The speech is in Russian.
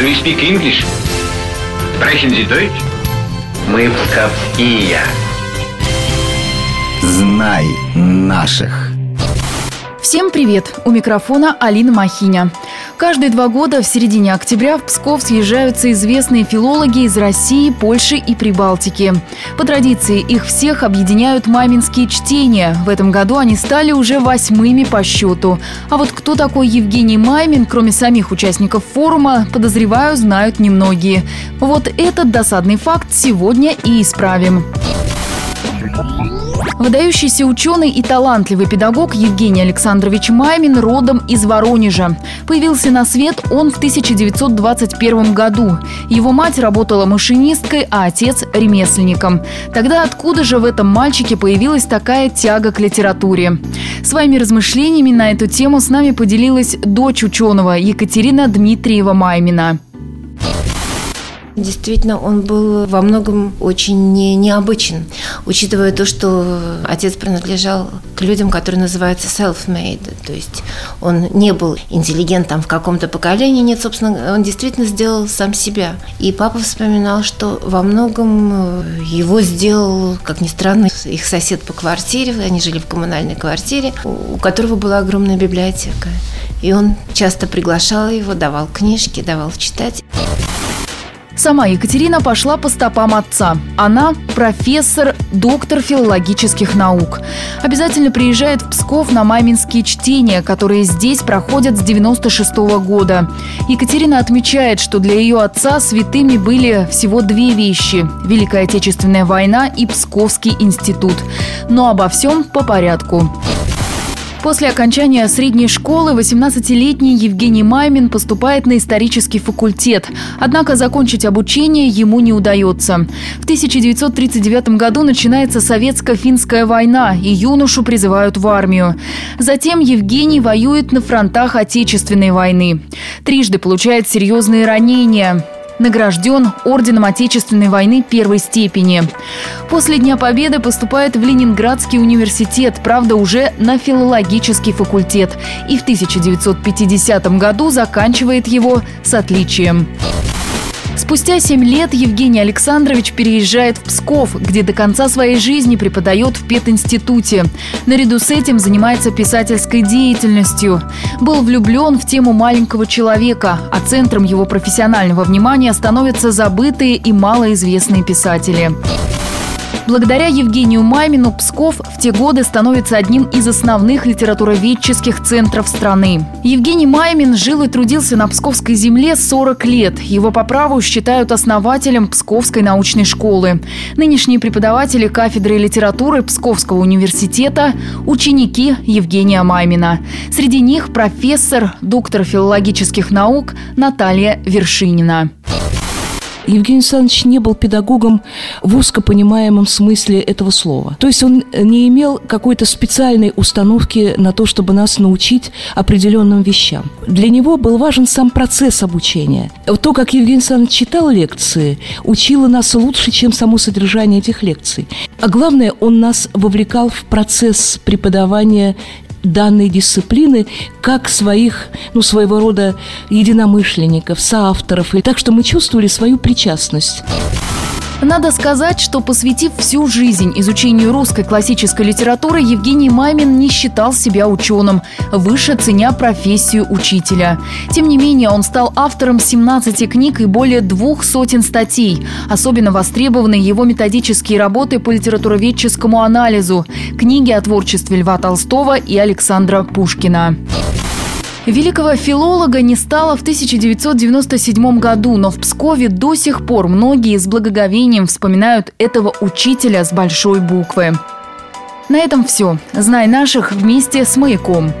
Do you speak English? Sprechen Sie Deutsch? Мы псковские. Знай наших. Всем привет! У микрофона Алина Махиня. Каждые два года в середине октября в Псков съезжаются известные филологи из России, Польши и Прибалтики. По традиции их всех объединяют маминские чтения. В этом году они стали уже восьмыми по счету. А вот кто такой Евгений Маймин, кроме самих участников форума, подозреваю, знают немногие. Вот этот досадный факт сегодня и исправим. Выдающийся ученый и талантливый педагог Евгений Александрович Маймин родом из Воронежа. Появился на свет он в 1921 году. Его мать работала машинисткой, а отец – ремесленником. Тогда откуда же в этом мальчике появилась такая тяга к литературе? Своими размышлениями на эту тему с нами поделилась дочь ученого Екатерина Дмитриева Маймина. Действительно, он был во многом очень не, необычен, учитывая то, что отец принадлежал к людям, которые называются self-made, то есть он не был интеллигентом в каком-то поколении, нет, собственно, он действительно сделал сам себя. И папа вспоминал, что во многом э, его сделал, как ни странно, их сосед по квартире, они жили в коммунальной квартире, у которого была огромная библиотека. И он часто приглашал его, давал книжки, давал читать. Сама Екатерина пошла по стопам отца. Она профессор, доктор филологических наук. Обязательно приезжает в Псков на маминские чтения, которые здесь проходят с 96 -го года. Екатерина отмечает, что для ее отца святыми были всего две вещи – Великая Отечественная война и Псковский институт. Но обо всем по порядку. После окончания средней школы 18-летний Евгений Маймин поступает на исторический факультет. Однако закончить обучение ему не удается. В 1939 году начинается советско-финская война, и юношу призывают в армию. Затем Евгений воюет на фронтах Отечественной войны. Трижды получает серьезные ранения награжден Орденом Отечественной войны первой степени. После Дня Победы поступает в Ленинградский университет, правда, уже на филологический факультет. И в 1950 году заканчивает его с отличием. Спустя семь лет Евгений Александрович переезжает в Псков, где до конца своей жизни преподает в пединституте. Наряду с этим занимается писательской деятельностью. Был влюблен в тему маленького человека, а центром его профессионального внимания становятся забытые и малоизвестные писатели. Благодаря Евгению Маймину Псков в те годы становится одним из основных литературоведческих центров страны. Евгений Маймин жил и трудился на Псковской земле 40 лет. Его по праву считают основателем Псковской научной школы. Нынешние преподаватели кафедры литературы Псковского университета – ученики Евгения Маймина. Среди них профессор, доктор филологических наук Наталья Вершинина. Евгений Александрович не был педагогом в узко понимаемом смысле этого слова. То есть он не имел какой-то специальной установки на то, чтобы нас научить определенным вещам. Для него был важен сам процесс обучения. То, как Евгений Александрович читал лекции, учило нас лучше, чем само содержание этих лекций. А главное, он нас вовлекал в процесс преподавания данной дисциплины как своих, ну, своего рода единомышленников, соавторов. И так что мы чувствовали свою причастность. Надо сказать, что посвятив всю жизнь изучению русской классической литературы, Евгений Маймин не считал себя ученым, выше ценя профессию учителя. Тем не менее, он стал автором 17 книг и более двух сотен статей. Особенно востребованы его методические работы по литературоведческому анализу, книги о творчестве Льва Толстого и Александра Пушкина. Великого филолога не стало в 1997 году, но в Пскове до сих пор многие с благоговением вспоминают этого учителя с большой буквы. На этом все. Знай наших вместе с «Маяком».